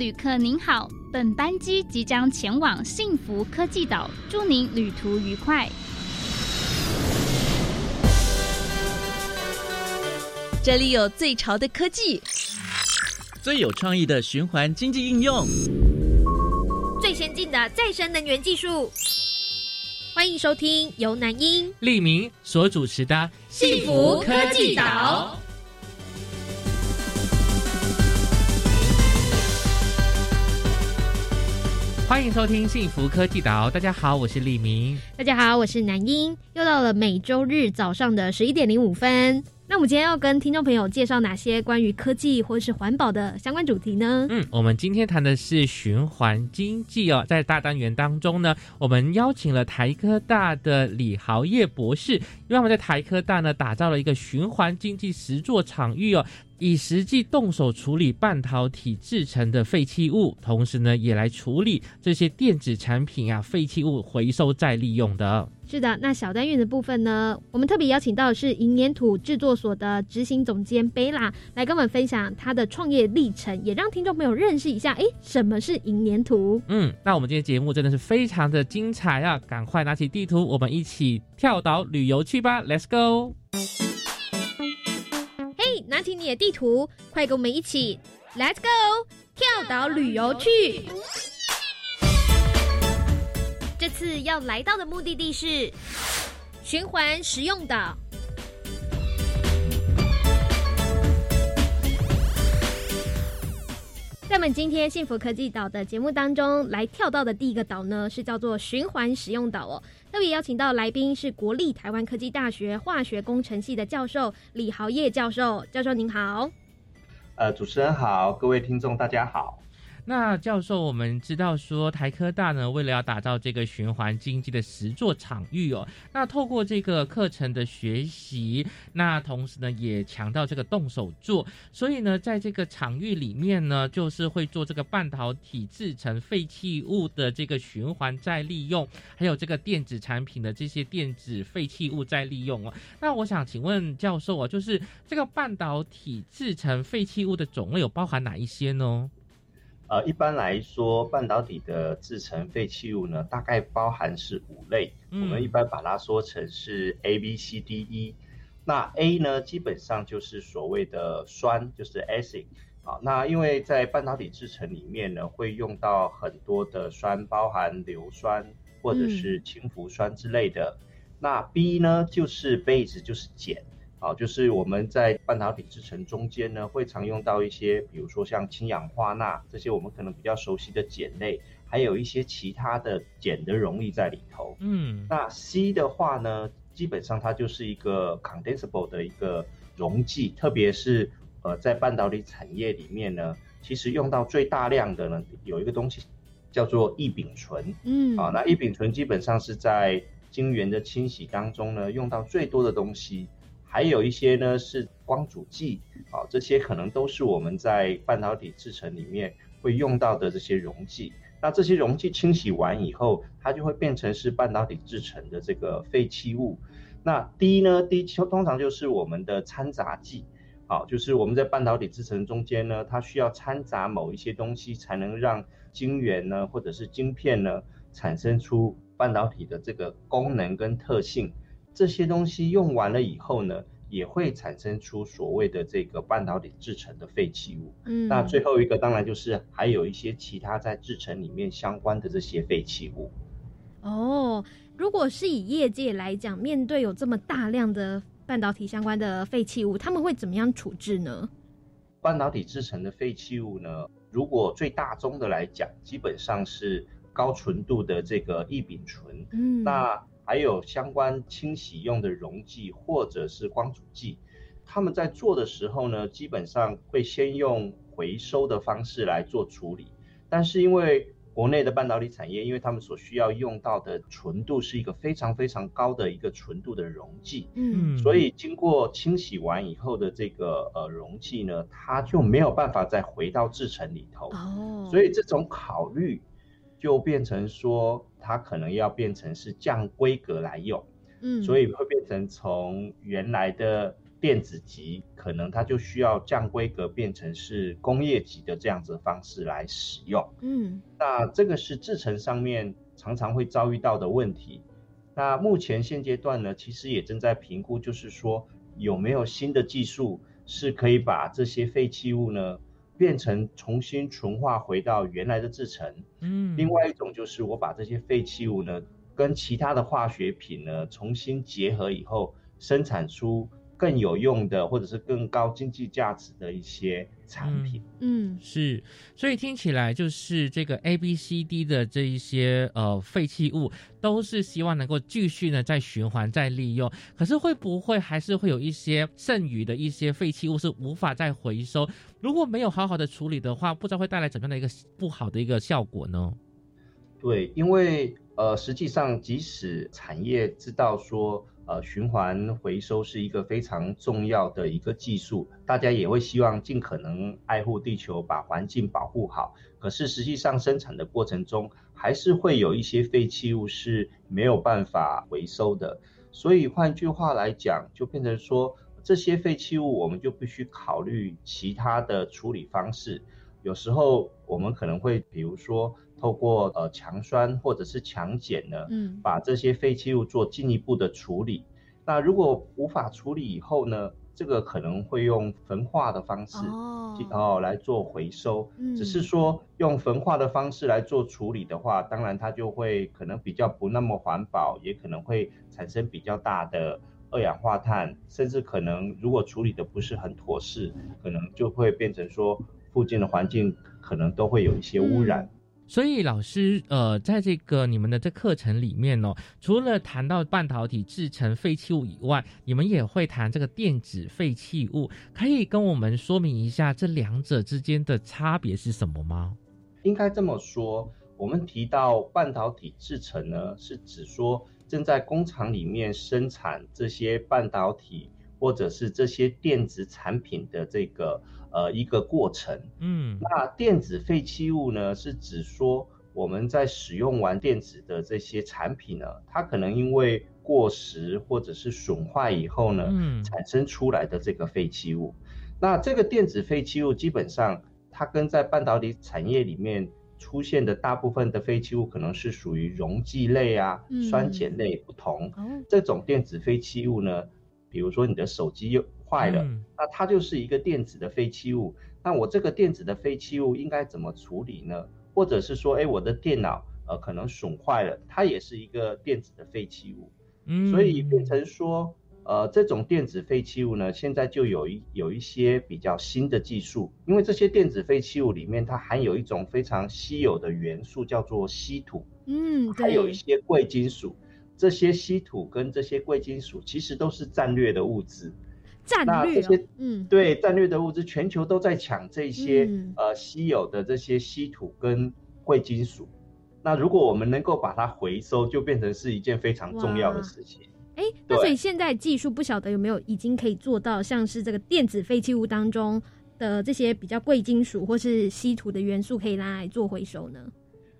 旅客您好，本班机即将前往幸福科技岛，祝您旅途愉快。这里有最潮的科技，最有创意的循环经济应用，最先进的再生能源技术。欢迎收听由南英、利明所主持的《幸福科技岛》。欢迎收听《幸福科技岛》，大家好，我是李明。大家好，我是南英。又到了每周日早上的十一点零五分。那我们今天要跟听众朋友介绍哪些关于科技或是环保的相关主题呢？嗯，我们今天谈的是循环经济哦。在大单元当中呢，我们邀请了台科大的李豪业博士，因为我们在台科大呢打造了一个循环经济实作场域哦。以实际动手处理半导体制成的废弃物，同时呢，也来处理这些电子产品啊废弃物回收再利用的。是的，那小单元的部分呢，我们特别邀请到的是银粘土制作所的执行总监贝拉来跟我们分享他的创业历程，也让听众朋友认识一下，哎，什么是银粘土？嗯，那我们今天节目真的是非常的精彩啊！赶快拿起地图，我们一起跳岛旅游去吧，Let's go！拿起你的地图，快跟我们一起，Let's go，跳岛旅游去。这次要来到的目的地是循环食用岛。们今天幸福科技岛的节目当中，来跳到的第一个岛呢，是叫做循环使用岛哦。特别邀请到来宾是国立台湾科技大学化学工程系的教授李豪业教授。教授您好。呃，主持人好，各位听众大家好。那教授，我们知道说台科大呢，为了要打造这个循环经济的实作场域哦，那透过这个课程的学习，那同时呢也强调这个动手做，所以呢，在这个场域里面呢，就是会做这个半导体制成废弃物的这个循环再利用，还有这个电子产品的这些电子废弃物再利用哦。那我想请问教授啊，就是这个半导体制成废弃物的种类有包含哪一些呢？呃，一般来说，半导体的制成废弃物呢，大概包含是五类。我们一般把它说成是 A、B、C、D、E。那 A 呢，基本上就是所谓的酸，就是 acid。啊，那因为在半导体制成里面呢，会用到很多的酸，包含硫酸或者是氢氟酸之类的。那 B 呢，就是 base，就是碱。好，就是我们在半导体制成中间呢，会常用到一些，比如说像氢氧化钠这些我们可能比较熟悉的碱类，还有一些其他的碱的溶液在里头。嗯，那 C 的话呢，基本上它就是一个 condensable 的一个溶剂，特别是呃在半导体产业里面呢，其实用到最大量的呢，有一个东西叫做异丙醇。嗯，啊，那异丙醇基本上是在晶圆的清洗当中呢，用到最多的东西。还有一些呢是光阻剂，啊，这些可能都是我们在半导体制成里面会用到的这些溶剂。那这些溶剂清洗完以后，它就会变成是半导体制成的这个废弃物。那第一呢，第一通常就是我们的掺杂剂，好，就是我们在半导体制成中间呢，它需要掺杂某一些东西，才能让晶圆呢或者是晶片呢产生出半导体的这个功能跟特性。这些东西用完了以后呢，也会产生出所谓的这个半导体制成的废弃物。嗯，那最后一个当然就是还有一些其他在制成里面相关的这些废弃物。哦，如果是以业界来讲，面对有这么大量的半导体相关的废弃物，他们会怎么样处置呢？半导体制成的废弃物呢，如果最大宗的来讲，基本上是高纯度的这个异丙醇。嗯，那。还有相关清洗用的溶剂或者是光阻剂，他们在做的时候呢，基本上会先用回收的方式来做处理。但是因为国内的半导体产业，因为他们所需要用到的纯度是一个非常非常高的一个纯度的溶剂，嗯，所以经过清洗完以后的这个呃溶剂呢，它就没有办法再回到制成里头。哦，所以这种考虑。就变成说，它可能要变成是降规格来用，嗯，所以会变成从原来的电子级，可能它就需要降规格，变成是工业级的这样子的方式来使用。嗯，那这个是制程上面常常会遭遇到的问题。那目前现阶段呢，其实也正在评估，就是说有没有新的技术是可以把这些废弃物呢变成重新纯化回到原来的制成。嗯，另外一种就是我把这些废弃物呢跟其他的化学品呢重新结合以后，生产出。更有用的，或者是更高经济价值的一些产品。嗯，是，所以听起来就是这个 A、B、C、D 的这一些呃废弃物，都是希望能够继续呢再循环再利用。可是会不会还是会有一些剩余的一些废弃物是无法再回收？如果没有好好的处理的话，不知道会带来怎么样的一个不好的一个效果呢？对，因为呃，实际上即使产业知道说。呃，循环回收是一个非常重要的一个技术，大家也会希望尽可能爱护地球，把环境保护好。可是实际上生产的过程中，还是会有一些废弃物是没有办法回收的。所以换句话来讲，就变成说，这些废弃物我们就必须考虑其他的处理方式。有时候我们可能会，比如说。透过呃强酸或者是强碱呢，嗯，把这些废弃物做进一步的处理。那如果无法处理以后呢，这个可能会用焚化的方式哦来做回收。只是说用焚化的方式来做处理的话，当然它就会可能比较不那么环保，也可能会产生比较大的二氧化碳，甚至可能如果处理的不是很妥适，可能就会变成说附近的环境可能都会有一些污染。所以老师，呃，在这个你们的这课程里面呢，除了谈到半导体制成废弃物以外，你们也会谈这个电子废弃物，可以跟我们说明一下这两者之间的差别是什么吗？应该这么说，我们提到半导体制成呢，是指说正在工厂里面生产这些半导体或者是这些电子产品的这个。呃，一个过程，嗯，那电子废弃物呢，是指说我们在使用完电子的这些产品呢，它可能因为过时或者是损坏以后呢，嗯，产生出来的这个废弃物。那这个电子废弃物基本上，它跟在半导体产业里面出现的大部分的废弃物，可能是属于溶剂类啊、酸碱类不同。这种电子废弃物呢，比如说你的手机又。坏了，那它就是一个电子的废弃物。那我这个电子的废弃物应该怎么处理呢？或者是说，哎，我的电脑呃可能损坏了，它也是一个电子的废弃物。嗯，所以变成说，呃，这种电子废弃物呢，现在就有一有一些比较新的技术，因为这些电子废弃物里面它含有一种非常稀有的元素，叫做稀土。嗯，还有一些贵金属。这些稀土跟这些贵金属其实都是战略的物资。那这些，嗯，对，战略的物资，全球都在抢这些呃稀有的这些稀土跟贵金属。那如果我们能够把它回收，就变成是一件非常重要的事情。哎，那所以现在技术不晓得有没有已经可以做到，像是这个电子废弃物当中的这些比较贵金属或是稀土的元素，可以拿来做回收呢？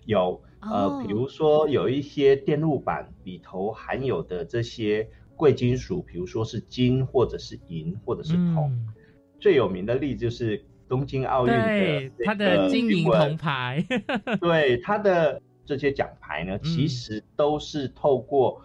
有，呃，比如说有一些电路板里头含有的这些。贵金属，比如说是金，或者是银，或者是铜。最有名的例子就是东京奥运的它的金银铜牌。对它的这些奖牌呢，其实都是透过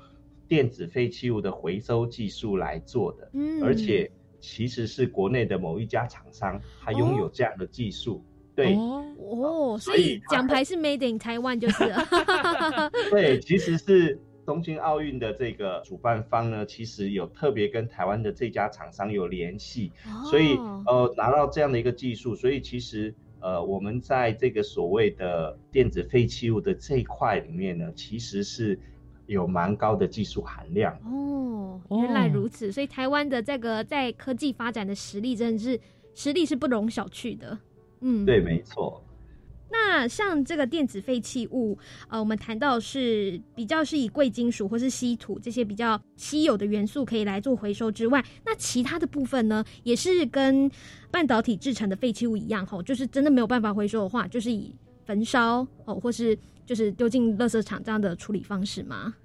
电子废弃物的回收技术来做的。嗯，而且其实是国内的某一家厂商，它拥有这样的技术。对哦，所以奖牌是 Made in Taiwan 就是。对，其实是。东京奥运的这个主办方呢，其实有特别跟台湾的这家厂商有联系，所以呃拿到这样的一个技术，所以其实呃我们在这个所谓的电子废弃物的这一块里面呢，其实是有蛮高的技术含量。哦，原来如此，所以台湾的这个在科技发展的实力真的是实力是不容小觑的。嗯，对，没错。那像这个电子废弃物，呃，我们谈到是比较是以贵金属或是稀土这些比较稀有的元素可以来做回收之外，那其他的部分呢，也是跟半导体制成的废弃物一样，吼，就是真的没有办法回收的话，就是以焚烧哦，或是就是丢进垃圾场这样的处理方式吗？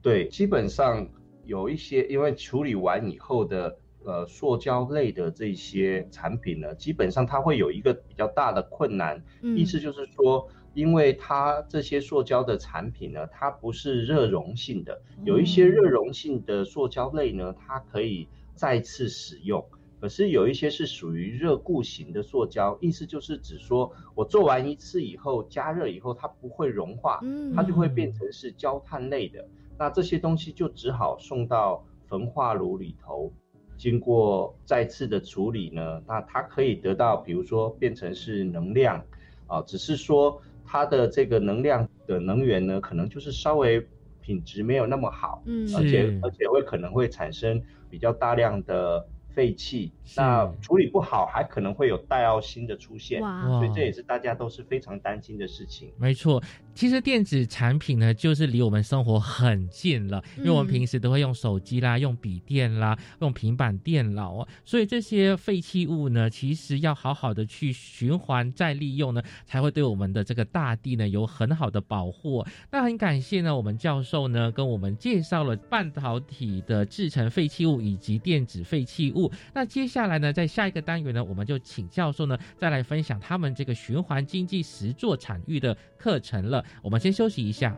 对，基本上有一些因为处理完以后的呃塑胶类的这些产品呢，基本上它会有一个比较大的困难，意思就是说，因为它这些塑胶的产品呢，它不是热溶性的，有一些热溶性的塑胶类呢，它可以再次使用。可是有一些是属于热固型的塑胶，意思就是指说我做完一次以后，加热以后它不会融化，它就会变成是焦炭类的。那这些东西就只好送到焚化炉里头，经过再次的处理呢，那它可以得到，比如说变成是能量，啊，只是说它的这个能量的能源呢，可能就是稍微品质没有那么好，嗯，而且而且会可能会产生比较大量的。废气，那处理不好还可能会有带奥辛的出现，所以这也是大家都是非常担心的事情。没错。其实电子产品呢，就是离我们生活很近了，因为我们平时都会用手机啦、用笔电啦、用平板电脑哦，所以这些废弃物呢，其实要好好的去循环再利用呢，才会对我们的这个大地呢有很好的保护。那很感谢呢，我们教授呢跟我们介绍了半导体的制成废弃物以及电子废弃物。那接下来呢，在下一个单元呢，我们就请教授呢再来分享他们这个循环经济实作产域的课程了。我们先休息一下。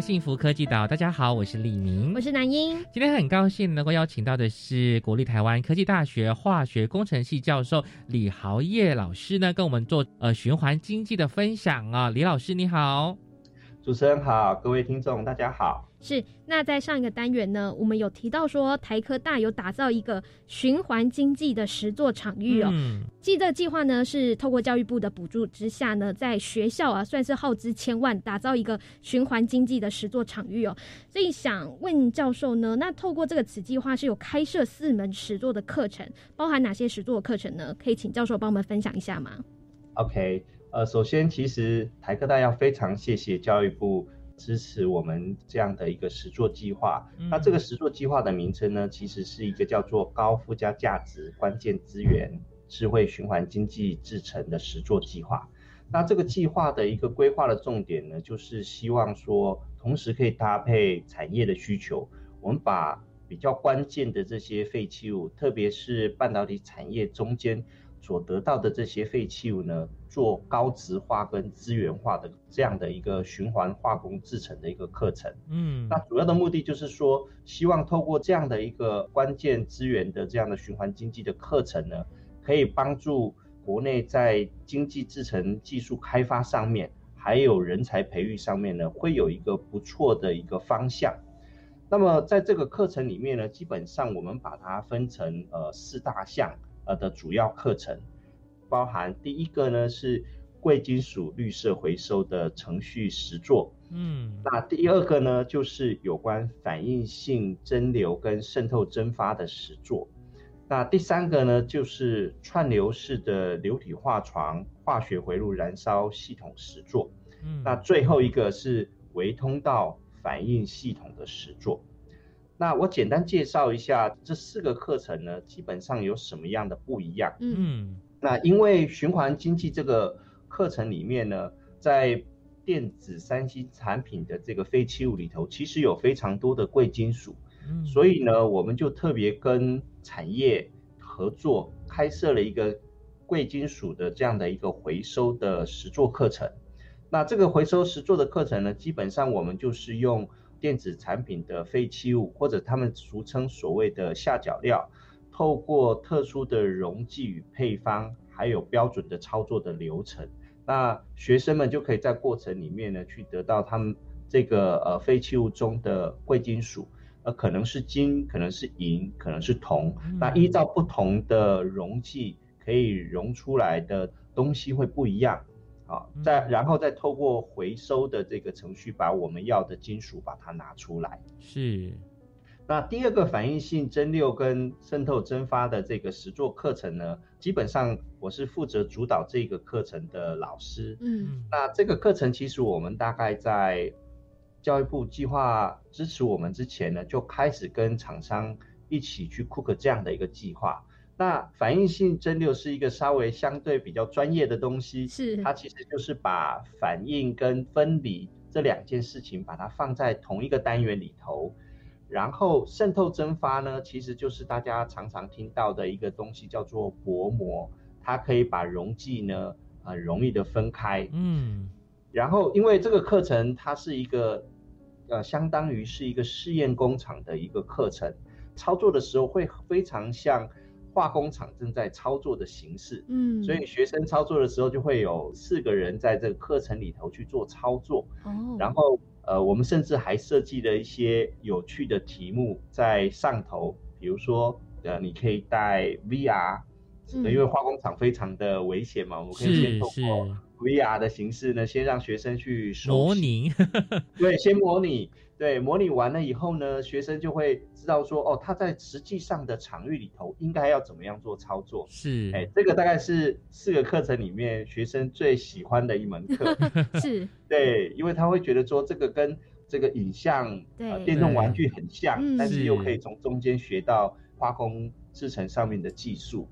来，幸福科技岛。大家好，我是李明，我是南英。今天很高兴能够邀请到的是国立台湾科技大学化学工程系教授李豪业老师呢，跟我们做呃循环经济的分享啊。李老师你好，主持人好，各位听众大家好。是，那在上一个单元呢，我们有提到说台科大有打造一个循环经济的实作场域哦。嗯。这个计划呢是透过教育部的补助之下呢，在学校啊算是耗资千万打造一个循环经济的实作场域哦。所以想问教授呢，那透过这个此计划是有开设四门实作的课程，包含哪些实作的课程呢？可以请教授帮我们分享一下吗？OK，呃，首先其实台科大要非常谢谢教育部。支持我们这样的一个实作计划。那这个实作计划的名称呢，其实是一个叫做高附加价值关键资源智慧循环经济制成的实作计划。那这个计划的一个规划的重点呢，就是希望说，同时可以搭配产业的需求，我们把比较关键的这些废弃物，特别是半导体产业中间。所得到的这些废弃物呢，做高值化跟资源化的这样的一个循环化工制成的一个课程。嗯，那主要的目的就是说，希望透过这样的一个关键资源的这样的循环经济的课程呢，可以帮助国内在经济制成技术开发上面，还有人才培育上面呢，会有一个不错的一个方向。那么在这个课程里面呢，基本上我们把它分成呃四大项。呃的主要课程，包含第一个呢是贵金属绿色回收的程序实作，嗯，那第二个呢就是有关反应性蒸馏跟渗透蒸发的实作，那第三个呢就是串流式的流体化床化学回路燃烧系统实作，嗯，那最后一个是微通道反应系统的实作。那我简单介绍一下这四个课程呢，基本上有什么样的不一样？嗯，那因为循环经济这个课程里面呢，在电子三 C 产品的这个废弃物里头，其实有非常多的贵金属，所以呢，我们就特别跟产业合作，开设了一个贵金属的这样的一个回收的实作课程。那这个回收实作的课程呢，基本上我们就是用。电子产品的废弃物，或者他们俗称所谓的下脚料，透过特殊的溶剂与配方，还有标准的操作的流程，那学生们就可以在过程里面呢，去得到他们这个呃废弃物中的贵金属，呃可能是金，可能是银，可能是铜，那依照不同的溶剂，可以溶出来的东西会不一样。啊，再然后再透过回收的这个程序，把我们要的金属把它拿出来。是，那第二个反应性蒸馏跟渗透蒸发的这个实作课程呢，基本上我是负责主导这个课程的老师。嗯，那这个课程其实我们大概在教育部计划支持我们之前呢，就开始跟厂商一起去 cook 这样的一个计划。那反应性蒸馏是一个稍微相对比较专业的东西，是它其实就是把反应跟分离这两件事情把它放在同一个单元里头。然后渗透蒸发呢，其实就是大家常常听到的一个东西，叫做薄膜，它可以把溶剂呢很容易的分开。嗯，然后因为这个课程它是一个呃相当于是一个试验工厂的一个课程，操作的时候会非常像化工厂正在操作的形式。嗯，所以学生操作的时候就会有四个人在这个课程里头去做操作，哦，然后呃，我们甚至还设计了一些有趣的题目在上头，比如说呃，你可以带 VR，、嗯。因为化工厂非常的危险嘛，我们可以先是是。透过 VR 的形式呢，先让学生去模拟，对，先模拟，对，模拟完了以后呢，学生就会知道说，哦，他在实际上的场域里头应该要怎么样做操作。是，哎，这个大概是四个课程里面学生最喜欢的一门课，是，对，因为他会觉得说这个跟这个影像呃对电动玩具很像，嗯但是又可以从中间学到化工制成上面的技术。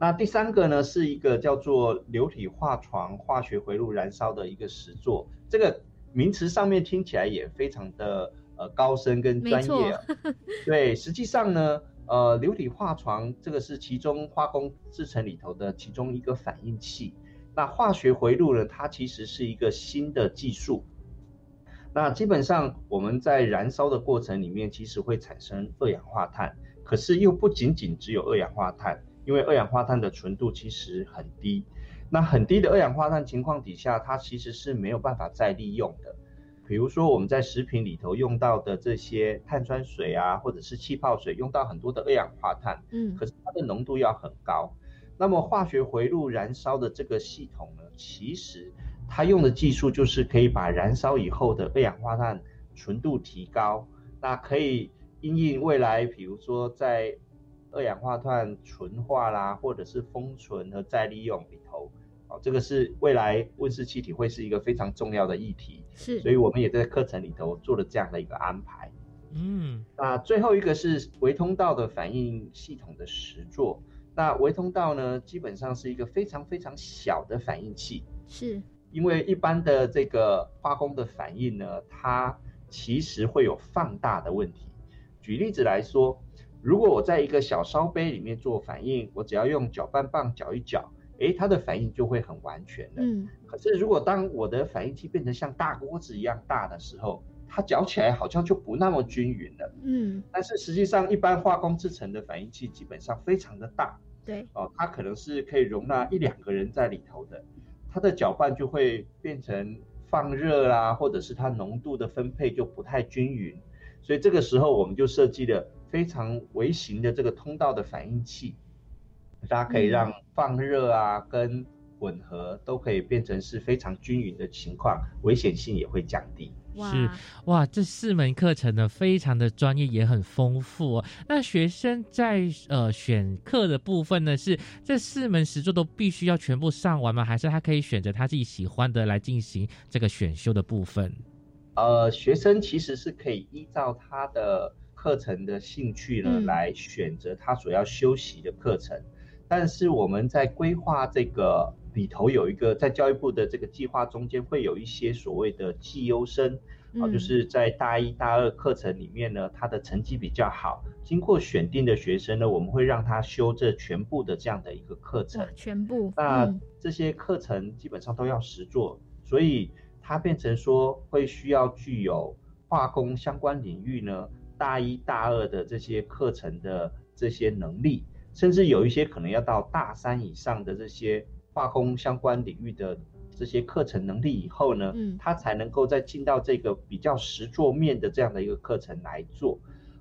那第三个呢，是一个叫做流体化床化学回路燃烧的一个实作，这个名词上面听起来也非常的呃高深跟专没业、啊。对，实际上呢，呃，流体化床这个是其中化工制成里头的其中一个反应器。那化学回路呢，它其实是一个新的技术。那基本上我们在燃烧的过程里面，其实会产生二氧化碳，可是又不仅仅只有二氧化碳，因为二氧化碳的纯度其实很低。那很低的二氧化碳情况底下，它其实是没有办法再利用的。比如说我们在食品里头用到的这些碳酸水啊，或者是气泡水，用到很多的二氧化碳，嗯可是它的浓度要很高。那么化学回路燃烧的这个系统呢，其实它用的技术就是可以把燃烧以后的二氧化碳纯度提高，那可以因应未来，比如说在二氧化碳纯化啦，或者是封存和再利用里头，哦，这个是未来温室气体会是一个非常重要的议题，是，所以我们也在课程里头做了这样的一个安排。嗯，那最后一个是微通道的反应系统的实作。那微通道呢，基本上是一个非常非常小的反应器，是，因为一般的这个化工的反应呢，它其实会有放大的问题。举例子来说，如果我在一个小烧杯里面做反应，我只要用搅拌棒搅一搅，诶，它的反应就会很完全了。嗯，可是如果当我的反应器变成像大锅子一样大的时候，它搅起来好像就不那么均匀了。嗯，但是实际上，一般化工制成的反应器基本上非常的大对，哦，它可能是可以容纳一两个人在里头的，它的搅拌就会变成放热啦，或者是它浓度的分配就不太均匀，所以这个时候我们就设计了非常微型的这个通道的反应器，它可以让放热啊跟混合都可以变成是非常均匀的情况，危险性也会降低。是哇，这四门课程呢，非常的专业，也很丰富、哦。那学生在呃选课的部分呢，是这四门实作都必须要全部上完吗？还是他可以选择他自己喜欢的来进行这个选修的部分？呃，学生其实是可以依照他的课程的兴趣呢，嗯来选择他所要修习的课程。但是我们在规划这个里头有一个，在教育部的这个计划中间会有一些所谓的绩优生，啊、嗯就是在大一、大二课程里面呢，他的成绩比较好，经过选定的学生呢，我们会让他修这全部的这样的一个课程。全部，那嗯这些课程基本上都要实做，所以它变成说会需要具有化工相关领域呢大一大二的这些课程的这些能力，甚至有一些可能要到大三以上的这些化工相关领域的这些课程能力以后呢，嗯他才能够再进到这个比较实作面的这样的一个课程来做。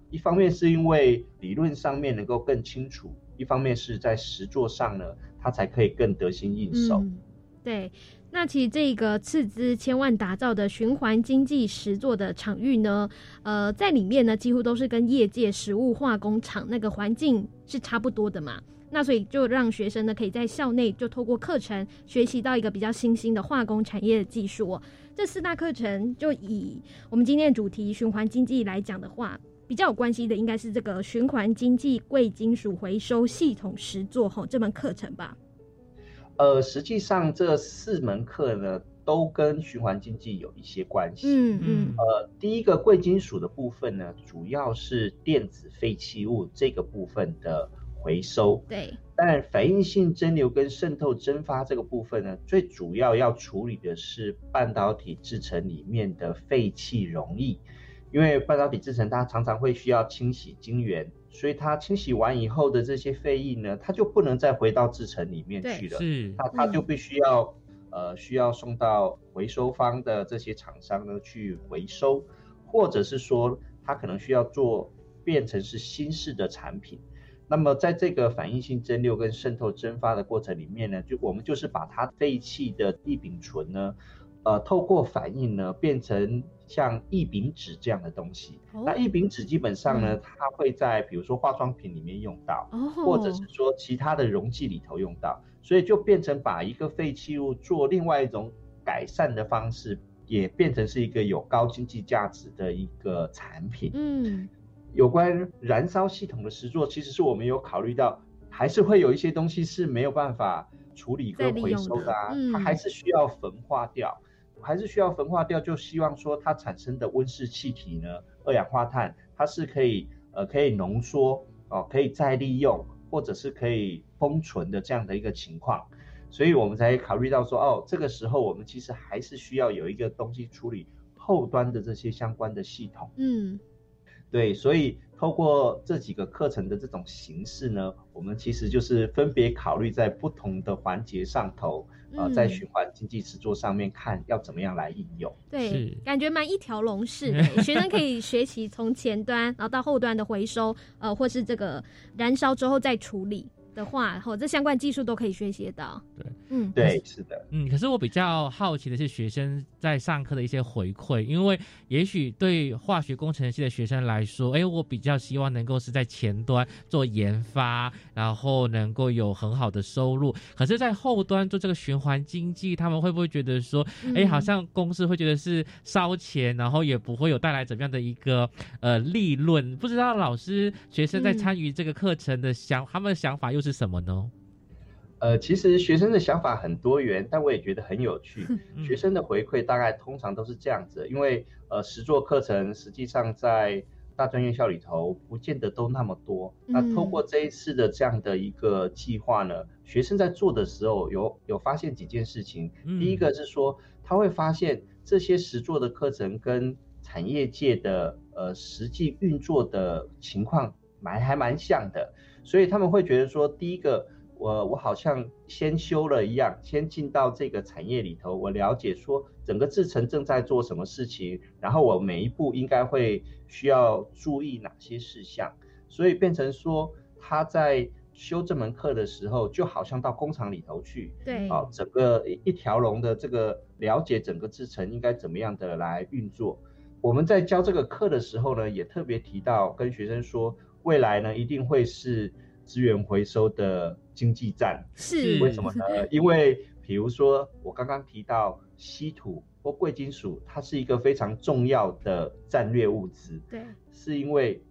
一方面是因为理论上面能够更清楚，一方面是在实作上呢，他才可以更得心应手。嗯，对，那其实这个斥资千万打造的循环经济实作的场域呢，呃，在里面呢几乎都是跟业界食物化工厂那个环境是差不多的嘛。那所以就让学生呢可以在校内就透过课程学习到一个比较新兴的化工产业的技术。这四大课程就以我们今天的主题循环经济来讲的话，比较有关系的应该是这个循环经济贵金属回收系统实作吼这门课程吧。呃，实际上这四门课呢，都跟循环经济有一些关系。嗯嗯。呃，第一个贵金属的部分呢，主要是电子废弃物这个部分的回收。对。但反应性蒸馏跟渗透蒸发这个部分呢，最主要要处理的是半导体制成里面的废气溶液，因为半导体制成它常常会需要清洗晶圆。所以它清洗完以后的这些废液呢，它就不能再回到制成里面去了。是，它它就必须要呃需要送到回收方的这些厂商呢去回收，或者是说它可能需要做变成是新式的产品。那么在这个反应性蒸馏跟渗透蒸发的过程里面呢，就我们就是把它废弃的异丙醇呢。呃，透过反应呢，变成像异丙酯这样的东西。那异丙酯基本上呢，它会在比如说化妆品里面用到，或者是说其他的溶剂里头用到，所以就变成把一个废弃物做另外一种改善的方式，也变成是一个有高经济价值的一个产品。嗯，有关燃烧系统的实作，其实是我们有考虑到，还是会有一些东西是没有办法处理跟回收的啊，它还是需要焚化掉。还是需要焚化掉，就希望说它产生的温室气体呢，二氧化碳，它是可以呃可以浓缩哦，可以再利用，或者是可以封存的这样的一个情况，所以我们才考虑到说，哦，这个时候我们其实还是需要有一个东西处理后端的这些相关的系统。嗯，对，所以透过这几个课程的这种形式呢，我们其实就是分别考虑在不同的环节上头。呃，在循环经济制作上面看要怎么样来应用？对，感觉蛮一条龙式的，学生可以学习从前端，然后到后端的回收，呃，或是这个燃烧之后再处理。的话，后这相关技术都可以学习到。对，嗯，对，是的，嗯。可是我比较好奇的是学生在上课的一些回馈，因为也许对化学工程系的学生来说，哎，我比较希望能够是在前端做研发，然后能够有很好的收入。可是，在后端做这个循环经济，他们会不会觉得说，哎，好像公司会觉得是烧钱，然后也不会有带来怎么样的一个呃利润？不知道老师、学生在参与这个课程的想，他们的想法又？是什么呢？呃，其实学生的想法很多元，但我也觉得很有趣。学生的回馈大概通常都是这样子，因为呃，实作课程实际上在大专院校里头不见得都那么多。那通过这一次的这样的一个计划呢，学生在做的时候有有发现几件事情。第一个是说，他会发现这些实作的课程跟产业界的呃实际运作的情况蛮还蛮像的。所以他们会觉得说，第一个，我我好像先修了一样，先进到这个产业里头，我了解说整个制程正在做什么事情，然后我每一步应该会需要注意哪些事项，所以变成说他在修这门课的时候，就好像到工厂里头去，对，啊，整个一条龙的这个了解整个制程应该怎么样的来运作。我们在教这个课的时候呢，也特别提到跟学生说。未来呢，一定会是资源回收的经济站。是为什么呢？因为比如说我刚刚提到稀土或贵金属，它是一个非常重要的战略物资。对，是因为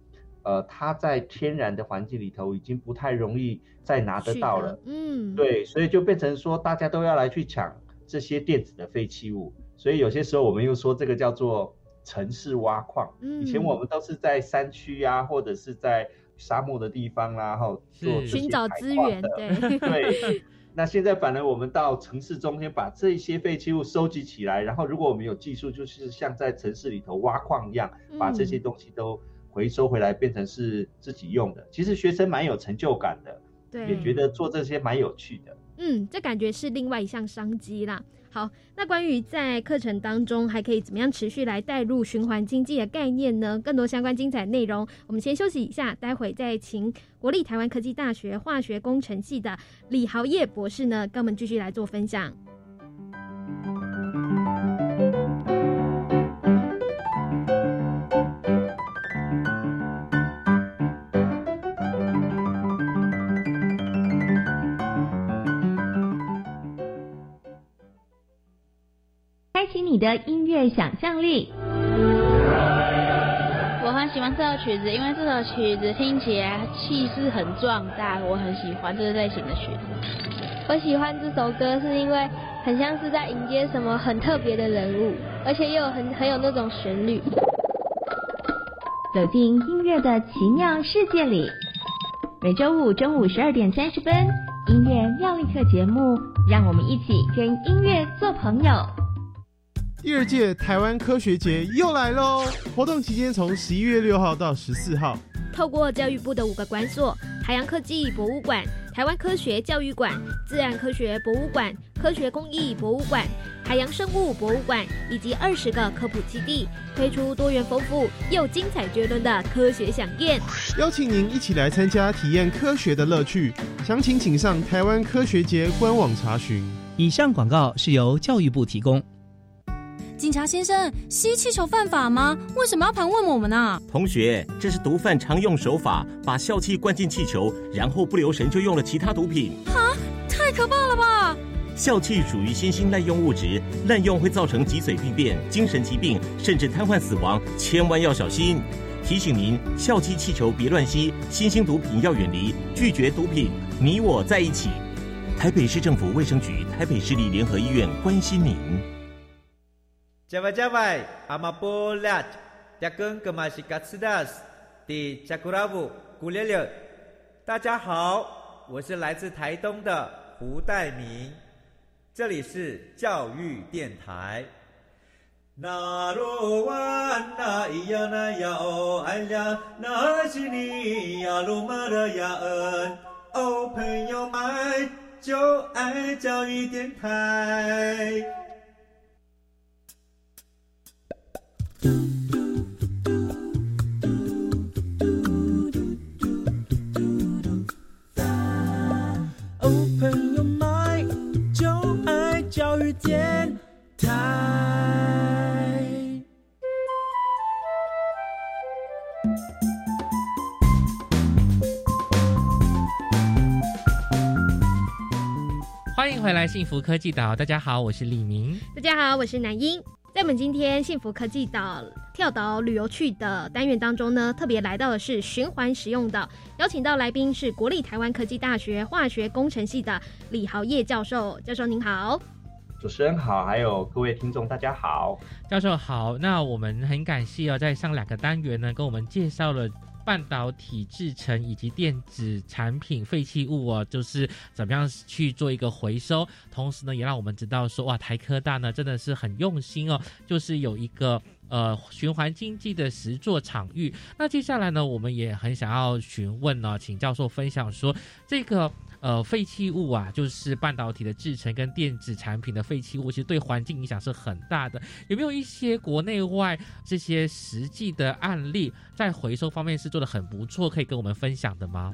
呃，它在天然的环境里头已经不太容易再拿得到了。嗯，对，所以就变成说大家都要来去抢这些电子的废弃物。所以有些时候我们又说这个叫做。城市挖矿，以前我们都是在山区啊，或者是在沙漠的地方啦，后做寻找资源。对 对，那现在反而我们到城市中间，把这些废弃物收集起来，然后如果我们有技术，就是像在城市里头挖矿一样，把这些东西都回收回来，变成是自己用的。其实学生蛮有成就感的，对，也觉得做这些蛮有趣的。嗯，这感觉是另外一项商机啦。好，那关于在课程当中还可以怎么样持续来带入循环经济的概念呢？更多相关精彩内容，我们先休息一下，待会再请国立台湾科技大学化学工程系的李豪业博士呢，跟我们继续来做分享。的音乐想象力。我很喜欢这首曲子，因为这首曲子听起来气势很壮大，我很喜欢这类型的曲子。我喜欢这首歌是因为很像是在迎接什么很特别的人物，而且又有很很有那种旋律。走进音乐的奇妙世界里，每周五中午十二点三十分，音乐妙力课节目，让我们一起跟音乐做朋友。第二届台湾科学节又来喽！活动期间从十一月六号到十四号，透过教育部的五个馆所：海洋科技博物馆、台湾科学教育馆、自然科学博物馆、科学工艺博物馆、海洋生物博物馆以及二十个科普基地，推出多元丰富又精彩绝伦的科学飨宴，邀请您一起来参加，体验科学的乐趣。详情请上台湾科学节官网查询。以上广告是由教育部提供。警察先生，吸气球犯法吗？为什么要盘问我们呢？同学，这是毒贩常用手法，把笑气灌进气球，然后不留神就用了其他毒品。啊，太可怕了吧！笑气属于新兴滥用物质，滥用会造成脊髓病变、精神疾病，甚至瘫痪死亡，千万要小心。提醒您，笑气气球别乱吸，新兴毒品要远离，拒绝毒品，你我在一起。台北市政府卫生局、台北市立联合医院关心您。加外加外，阿玛波拉，扎根格玛西卡斯达斯，的加古拉布古列列。大家好，我是来自台东的胡代明，这里是教育电台。那罗哇那咿呀那呀哦哎呀，那是你呀鲁玛的呀恩哦，朋友们就爱教育电台。电台。欢迎回来，幸福科技岛。大家好，我是李明。大家好，我是南英。在我们今天幸福科技岛跳岛旅游去的单元当中呢，特别来到的是循环使用岛，邀请到来宾是国立台湾科技大学化学工程系的李豪业教授。教授您好，主持人好，还有各位听众大家好，教授好。那我们很感谢哦，在上两个单元呢，跟我们介绍了。半导体制成以及电子产品废弃物哦，就是怎么样去做一个回收，同时呢，也让我们知道说，哇，台科大呢真的是很用心哦，就是有一个呃循环经济的实作场域。那接下来呢，我们也很想要询问呢，请教授分享说这个。呃，废弃物啊，就是半导体的制成跟电子产品的废弃物，其实对环境影响是很大的。有没有一些国内外这些实际的案例，在回收方面是做的很不错，可以跟我们分享的吗？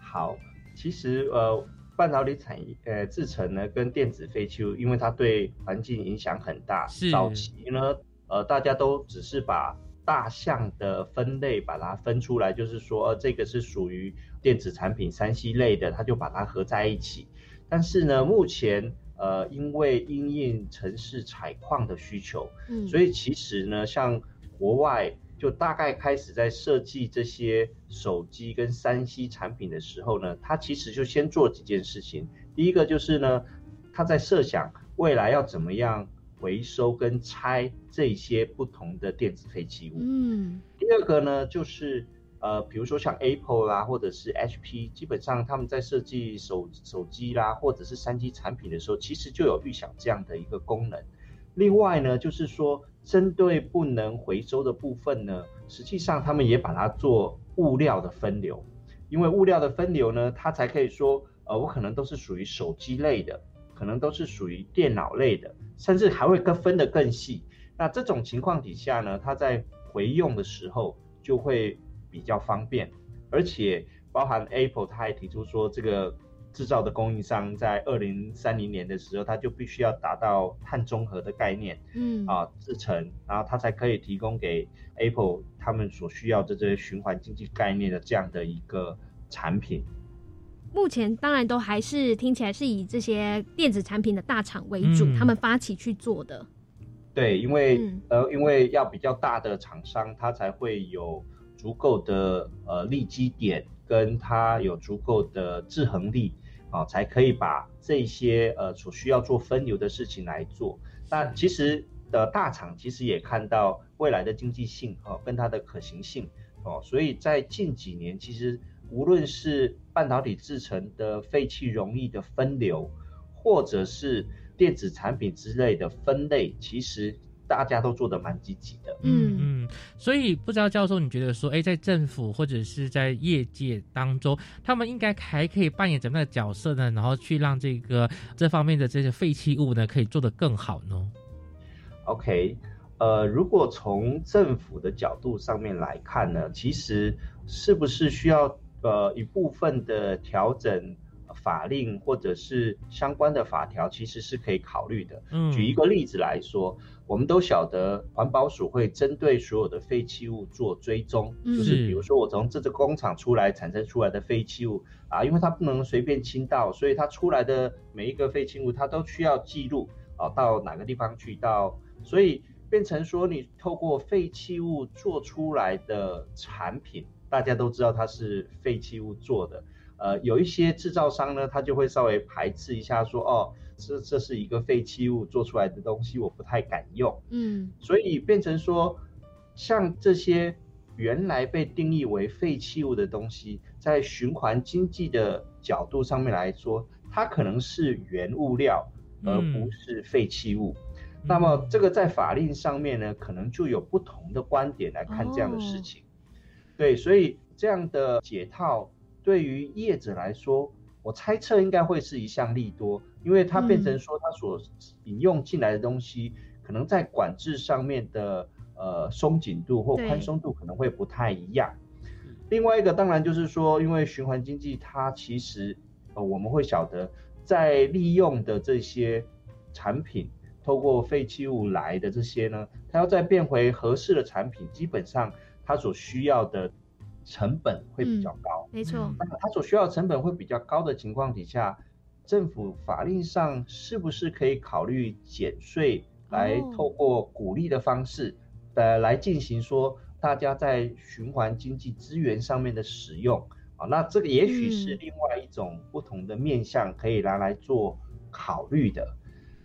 好，其实呃，半导体产业呃制成呢，跟电子废弃物，因为它对环境影响很大。早期呢，呃，大家都只是把大项的分类把它分出来，就是说，呃，这个是属于。电子产品三 C 类的，它就把它合在一起。但是呢，目前呃，因为因应城市采矿的需求，嗯，所以其实呢，像国外就大概开始在设计这些手机跟三 C 产品的时候呢，它其实就先做几件事情。第一个就是呢，它在设想未来要怎么样回收跟拆这些不同的电子废弃物。嗯，第二个呢，就是。呃，比如说像 Apple 啦，或者是 HP，基本上他们在设计手手机啦，或者是三 G 产品的时候，其实就有预想这样的一个功能。另外呢，就是说针对不能回收的部分呢，实际上他们也把它做物料的分流，因为物料的分流呢，它才可以说，呃，我可能都是属于手机类的，可能都是属于电脑类的，甚至还会更分得更细。那这种情况底下呢，它在回用的时候就会。比较方便，而且包含 Apple，他还提出说，这个制造的供应商在二零三零年的时候，他就必须要达到碳中和的概念，嗯，啊，制成，然后他才可以提供给 Apple 他们所需要的这些循环经济概念的这样的一个产品。目前当然都还是听起来是以这些电子产品的大厂为主，他们发起去做的。对，因为呃，因为要比较大的厂商，它才会有足够的呃利基点，跟它有足够的制衡力啊，才可以把这些呃所需要做分流的事情来做。那其实的大厂其实也看到未来的经济性哦，跟它的可行性哦，所以在近几年，其实无论是半导体制成的废气容易的分流，或者是电子产品之类的分类，其实大家都做得蛮积极的。嗯嗯，所以不知道教授，你觉得说，哎，在政府或者是在业界当中，他们应该还可以扮演怎么样的角色呢？然后去让这个这方面的这些废弃物呢，可以做得更好呢？OK，呃，如果从政府的角度上面来看呢，其实是不是需要呃一部分的调整？法令或者是相关的法条，其实是可以考虑的。嗯，举一个例子来说，我们都晓得环保署会针对所有的废弃物做追踪，就是比如说我从这个工厂出来产生出来的废弃物啊，因为它不能随便倾倒，所以它出来的每一个废弃物它都需要记录啊，到哪个地方去到，所以变成说你透过废弃物做出来的产品，大家都知道它是废弃物做的。呃，有一些制造商呢，他就会稍微排斥一下，说哦，这这是一个废弃物做出来的东西，我不太敢用。嗯，所以变成说，像这些原来被定义为废弃物的东西，在循环经济的角度上面来说，它可能是原物料，而不是废弃物。那么这个在法令上面呢，可能就有不同的观点来看这样的事情。对，所以这样的解套。对于业者来说，我猜测应该会是一项利多，因为它变成说，它所引用进来的东西，可能在管制上面的呃松紧度或宽松度可能会不太一样。另外一个当然就是说，因为循环经济它其实呃我们会晓得，在利用的这些产品，透过废弃物来的这些呢，它要再变回合适的产品，基本上它所需要的。成本会比较高，没错。那么它所需要成本会比较高的情况底下，政府法令上是不是可以考虑减税，来透过鼓励的方式，呃，来进行说大家在循环经济资源上面的使用啊？那这个也许是另外一种不同的面向，可以拿来做考虑的。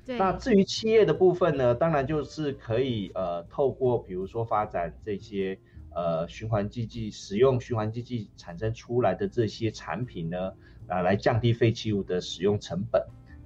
那至于企业的部分呢，当然就是可以呃，透过比如说发展这些。呃，循环经济使用循环经济产生出来的这些产品呢，啊，来降低废弃物的使用成本，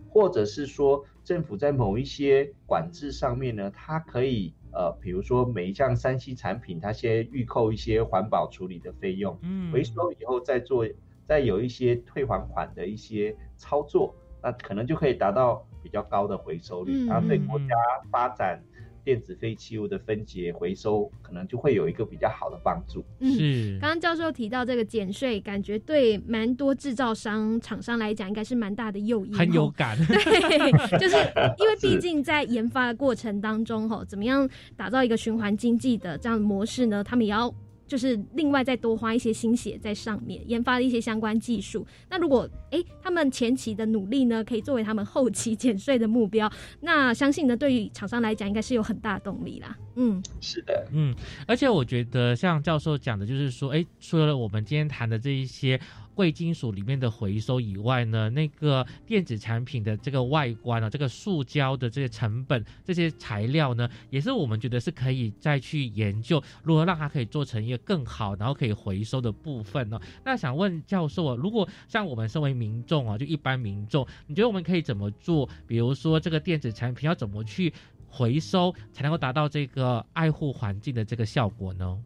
或者是说政府在某一些管制上面呢，它可以呃，比如说每一项三 C 产品，它先预扣一些环保处理的费用，嗯，回收以后再做，再有一些退还款的一些操作，那可能就可以达到比较高的回收率，然后对国家发展。电子废弃物的分解回收，可能就会有一个比较好的帮助。嗯，刚刚教授提到这个减税，感觉对蛮多制造商厂商来讲，应该是蛮大的诱因。很有感，对，就是因为 毕竟在研发的过程当中，吼，怎么样打造一个循环经济的这样的模式呢？他们也要。就是另外再多花一些心血在上面研发的一些相关技术。那如果哎他们前期的努力呢，可以作为他们后期减税的目标，那相信呢对于厂商来讲应该是有很大的动力啦。嗯，是的，嗯，而且我觉得像教授讲的，就是说，哎，除了我们今天谈的这一些。贵金属里面的回收以外呢，那个电子产品的这个外观啊，这个塑胶的这些成本、这些材料呢，也是我们觉得是可以再去研究如何让它可以做成一个更好，然后可以回收的部分呢。那想问教授啊，如果像我们身为民众啊，就一般民众，你觉得我们可以怎么做？比如说这个电子产品要怎么去回收，才能够达到这个爱护环境的这个效果呢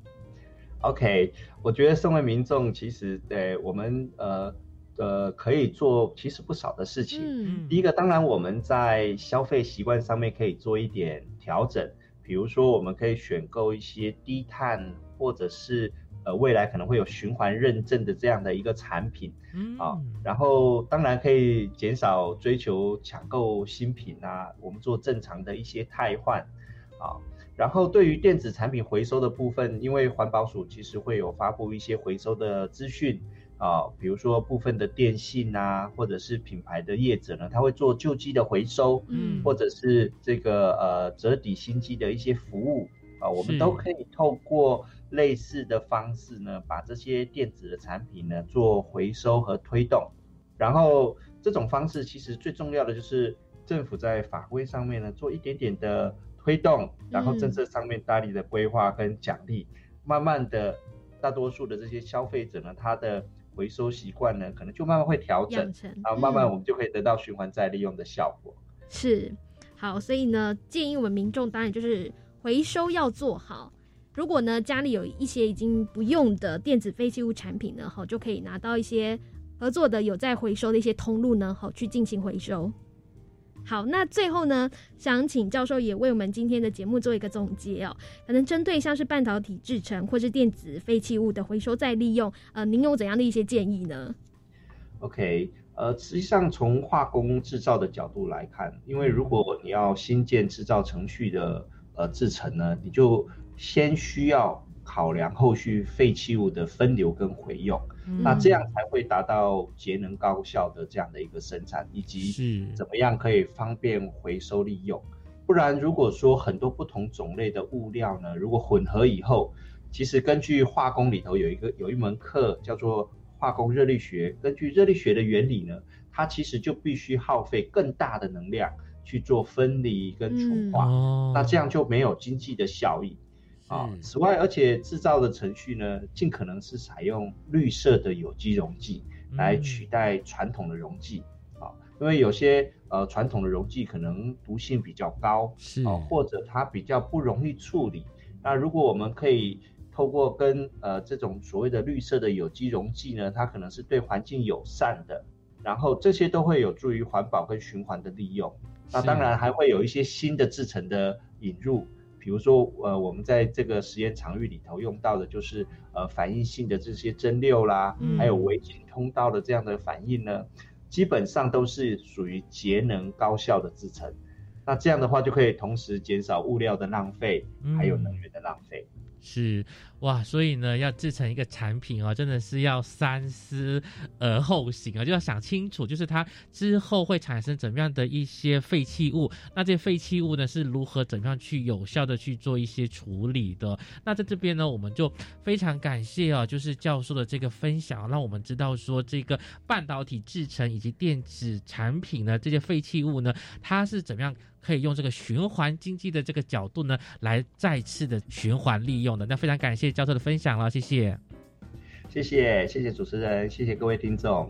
？OK，我觉得身为民众，其实呃，我们呃呃可以做其实不少的事情。嗯，第一个当然我们在消费习惯上面可以做一点调整，比如说我们可以选购一些低碳或者是呃未来可能会有循环认证的这样的一个产品。嗯，啊，然后当然可以减少追求抢购新品啊，我们做正常的一些汰换，啊。然后对于电子产品回收的部分，因为环保署其实会有发布一些回收的资讯，啊，比如说部分的电信啊，或者是品牌的业者呢，他会做旧机的回收，嗯，或者是这个呃折抵新机的一些服务啊，我们都可以透过类似的方式呢，把这些电子的产品呢做回收和推动。然后这种方式其实最重要的就是政府在法规上面呢做一点点的推动，然后政策上面大力的规划跟奖励，慢慢的大多数的这些消费者呢，他的回收习惯呢，可能就慢慢会调整，啊，慢慢我们就可以得到循环再利用的效果。是，好，所以呢，建议我们民众当然就是回收要做好。如果呢家里有一些已经不用的电子废弃物产品呢，好，就可以拿到一些合作的有在回收的一些通路呢，好去进行回收。好，那最后呢，想请教授也为我们今天的节目做一个总结哦。可能针对像是半导体制成或是电子废弃物的回收再利用，呃，您有怎样的一些建议呢？OK，呃，实际上从化工制造的角度来看，因为如果你要新建制造程序的呃制成呢，你就先需要考量后续废弃物的分流跟回用。那这样才会达到节能高效的这样的一个生产，以及怎么样可以方便回收利用。不然，如果说很多不同种类的物料呢，如果混合以后，其实根据化工里头有一个有一门课叫做化工热力学，根据热力学的原理呢，它其实就必须耗费更大的能量去做分离跟纯化，那这样就没有经济的效益。啊，此外，而且制造的程序呢，尽可能是采用绿色的有机溶剂来取代传统的溶剂啊，因为有些呃传统的溶剂可能毒性比较高，是啊，或者它比较不容易处理。那如果我们可以透过跟呃这种所谓的绿色的有机溶剂呢，它可能是对环境友善的，然后这些都会有助于环保跟循环的利用。那当然还会有一些新的制成的引入。比如说，呃，我们在这个实验场域里头用到的，就是呃反应性的这些蒸馏啦，还有微型通道的这样的反应呢，基本上都是属于节能高效的制成。那这样的话，就可以同时减少物料的浪费，还有能源的浪费。是哇，所以呢，要制成一个产品哦，真的是要三思而后行啊，就要想清楚，就是它之后会产生怎么样的一些废弃物，那这些废弃物呢是如何怎么样去有效的去做一些处理的？那在这边呢，我们就非常感谢啊，就是教授的这个分享，让我们知道说这个半导体制成以及电子产品呢，这些废弃物呢，它是怎么样。可以用这个循环经济的这个角度呢，来再次的循环利用的。那非常感谢教授的分享了，谢谢，谢谢，谢谢主持人，谢谢各位听众。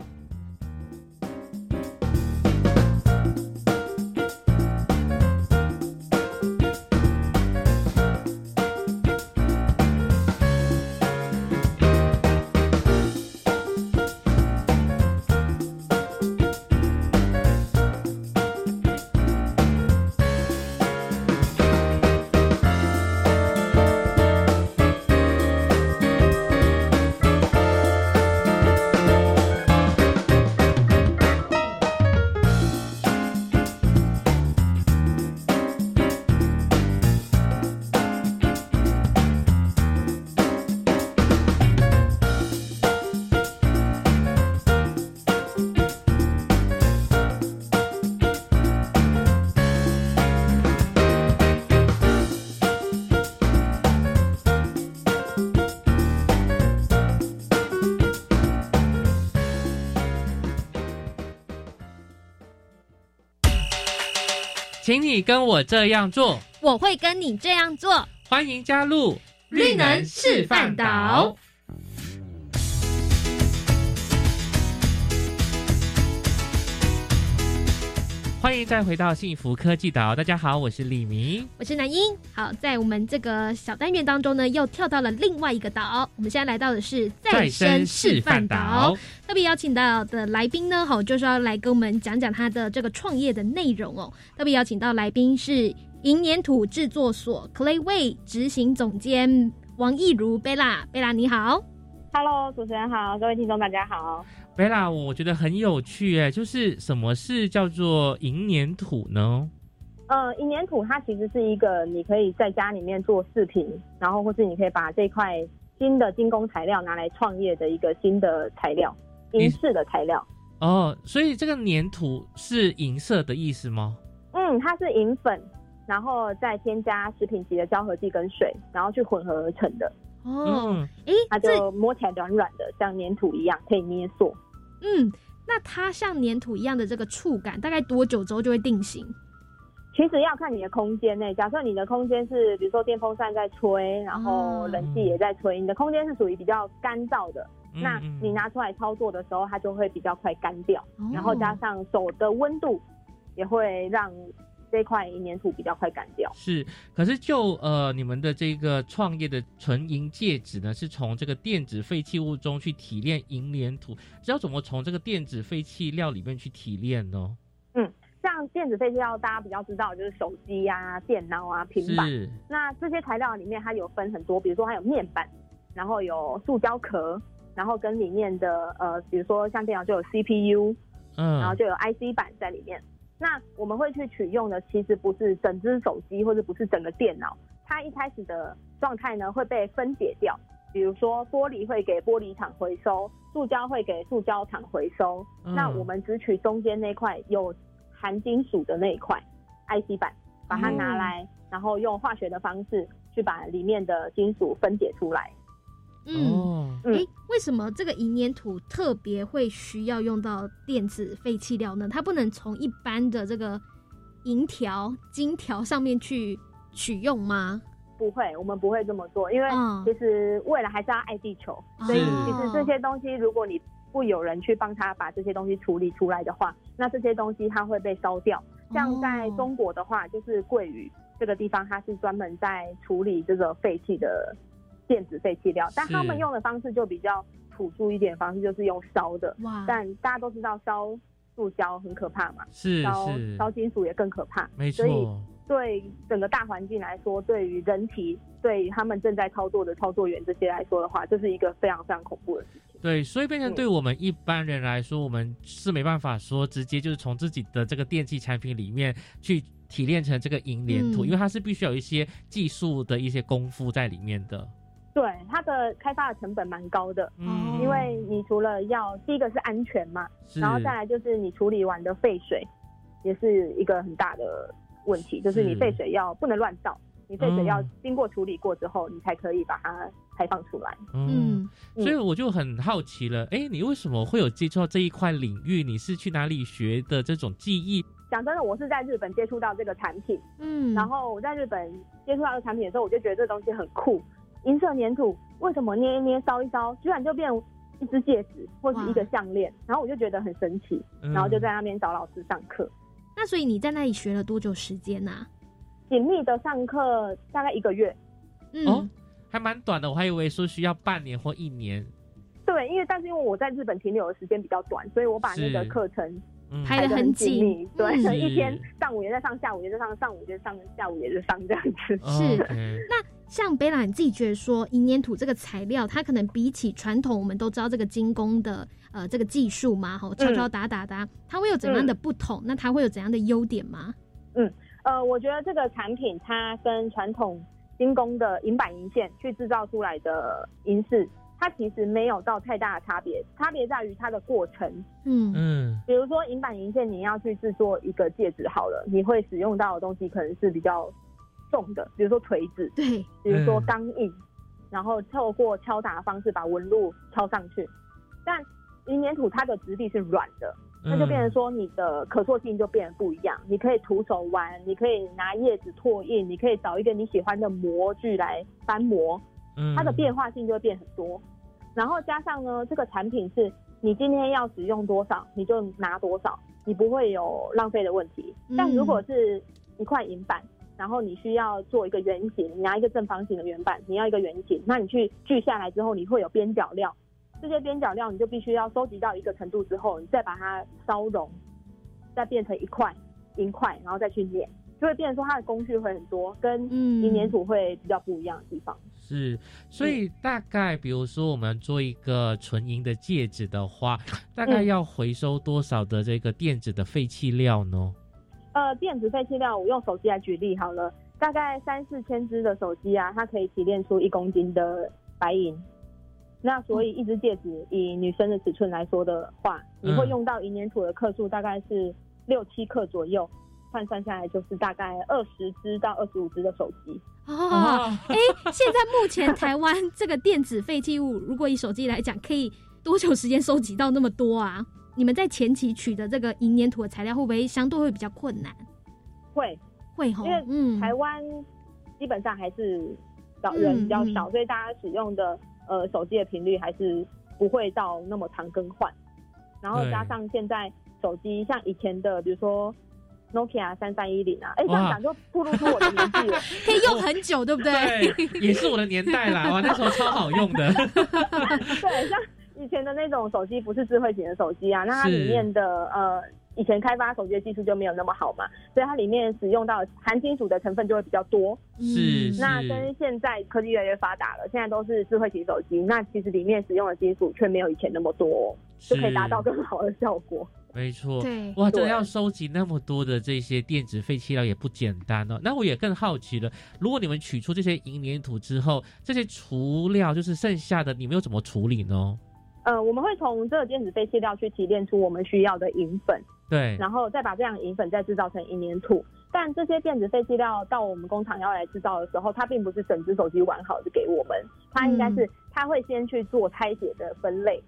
请你跟我这样做，我会跟你这样做。欢迎加入绿能示范岛。欢迎再回到幸福科技岛，大家好，我是李明，我是南英。好，在我们这个小单元当中呢，又跳到了另外一个岛。我们现在来到的是再生示范岛，特别邀请到的来宾呢，好，就是要来跟我们讲讲他的这个创业的内容哦。特别邀请到来宾是银粘土制作所 Clayway 执行总监王艺如贝拉，贝拉你好，Hello，主持人好，各位听众大家好。贝拉，我觉得很有趣诶，就是什么是叫做银粘土呢？呃，银粘土它其实是一个你可以在家里面做饰品，然后或是你可以把这块新的精工材料拿来创业的一个新的材料，银饰的材料。哦，所以这个粘土是银色的意思吗？嗯，它是银粉，然后再添加食品级的胶合剂跟水，然后去混合而成的。哦，哎，它就摸起来软软的，像粘土一样，可以捏塑。嗯，那它像粘土一样的这个触感，大概多久之后就会定型？其实要看你的空间呢。假设你的空间是，比如说电风扇在吹，然后冷气也在吹，你的空间是属于比较干燥的，那你拿出来操作的时候，它就会比较快干掉。然后加上手的温度，也会让这块银粘土比较快干掉。是，可是就呃你们的这个创业的纯银戒指呢，是从这个电子废弃物中去提炼银粘土，知道怎么从这个电子废弃料里面去提炼呢？嗯。像电子废弃料，大家比较知道就是手机啊、电脑啊、平板。那这些材料里面，它有分很多，比如说它有面板，然后有塑胶壳，然后跟里面的呃，比如说像电脑就有 CPU，嗯，然后就有 IC 板在里面。那我们会去取用的，其实不是整只手机，或者不是整个电脑，它一开始的状态呢会被分解掉。比如说玻璃会给玻璃厂回收，塑胶会给塑胶厂回收。那我们只取中间那块有。含金属的那一块 IC 板，把它拿来，然后用化学的方式去把里面的金属分解出来。嗯，哎，为什么这个银粘土特别会需要用到电子废弃料呢？它不能从一般的这个银条、金条上面去取用吗？不会，我们不会这么做，因为其实未来还是要爱地球，所以其实这些东西如果你。不有人去帮他把这些东西处理出来的话，那这些东西它会被烧掉。像在中国的话，就是桂屿这个地方，它是专门在处理这个废弃的电子废弃料，但他们用的方式就比较朴素一点，方式就是用烧的。哇！但大家都知道烧塑胶很可怕嘛，是烧烧金属也更可怕。没错。对整个大环境来说，对于人体，对他们正在操作的操作员这些来说的话，这是一个非常非常恐怖的事情。对，所以变成对我们一般人来说，我们是没办法说直接就是从自己的这个电器产品里面去提炼成这个银粘土，因为它是必须有一些技术的一些功夫在里面的。对，它的开发的成本蛮高的，嗯，因为你除了要第一个是安全嘛，然后再来就是你处理完的废水，也是一个很大的。问题就是你废水要不能乱倒，你废水要经过处理过之后，你才可以把它排放出来。嗯，所以我就很好奇了，哎，你为什么会有接触到这一块领域？你是去哪里学的这种技艺？讲真的，我是在日本接触到这个产品，嗯，然后我在日本接触到这个产品的时候，我就觉得这东西很酷。银色粘土为什么捏一捏、烧一烧，居然就变一只戒指或是一个项链？然后我就觉得很神奇，然后就在那边找老师上课。那所以你在那里学了多久时间呢？紧密的上课大概一个月，嗯，还蛮短的。我还以为说需要半年或一年。对，因为但是因为我在日本停留的时间比较短，所以我把那个课程排的很紧。对，一天上午也在上，下午也在上，上午也在上，下午也在上这样子。是。那像贝拉，你自己觉得说银粘土这个材料，它可能比起传统我们都知道这个精工的。呃，这个技术嘛，吼，敲敲打打的，它会有怎样的不同？那它会有怎样的优点吗？嗯，呃，我觉得这个产品它跟传统精工的银板银线去制造出来的银饰，它其实没有到太大的差别，差别在于它的过程。嗯嗯，比如说银板银线，你要去制作一个戒指好了，你会使用到的东西可能是比较重的，比如说锤子，对，比如说钢印，然后透过敲打的方式把纹路敲上去，但银粘土它的质地是软的，那就变成说你的可塑性就变得不一样。你可以徒手玩，你可以拿叶子拓印，你可以找一个你喜欢的模具来翻模，它的变化性就会变很多。然后加上呢，这个产品是你今天要使用多少，你就拿多少，你不会有浪费的问题。但如果是一块银板，然后你需要做一个圆形，你拿一个正方形的圆板，你要一个圆形，那你去锯下来之后，你会有边角料。这些边角料你就必须要收集到一个程度之后，你再把它烧融，再变成一块银块，然后再去碾，就会变成说它的工序会很多，跟银粘土会比较不一样的地方。是，所以大概比如说我们做一个纯银的戒指的话，大概要回收多少的这个电子的废弃料呢？呃，电子废弃料，我用手机来举例好了，大概三四千只的手机啊，它可以提炼出一公斤的白银。那所以一只戒指以女生的尺寸来说的话，你会用到银粘土的克数大概是六七克左右，换算下来就是大概二十只到二十五只的手机。哦，哎，现在目前台湾这个电子废弃物，如果以手机来讲，可以多久时间收集到那么多啊？你们在前期取得这个银粘土的材料，会不会相对会比较困难？会会吼，因为嗯台湾基本上还是少人比较少，所以大家使用的呃手机的频率还是不会到那么常更换。然后加上现在手机像以前的，比如说 Nokia 三三一零啊，哎，这样讲就暴露出我的年纪了，可以用很久，对不对？对，也是我的年代啦，哇，那时候超好用的。对，像以前的那种手机不是智慧型的手机啊，那它里面的呃。以前开发手机的技术就没有那么好嘛，所以它里面使用到含金属的成分就会比较多。是，那跟现在科技越来越发达了，现在都是智慧型手机，那其实里面使用的金属却没有以前那么多，就可以达到更好的效果。没错，对，哇，这要收集那么多的这些电子废弃料也不简单哦。那我也更好奇了，如果你们取出这些银粘土之后，这些除料就是剩下的，你们又怎么处理呢？呃，我们会从这个电子废弃料去提炼出我们需要的银粉。对，然后再把这样银粉再制造成银粘土，但这些电子废弃料到我们工厂要来制造的时候，它并不是整只手机完好的给我们，它应该是它会先去做拆解的分类，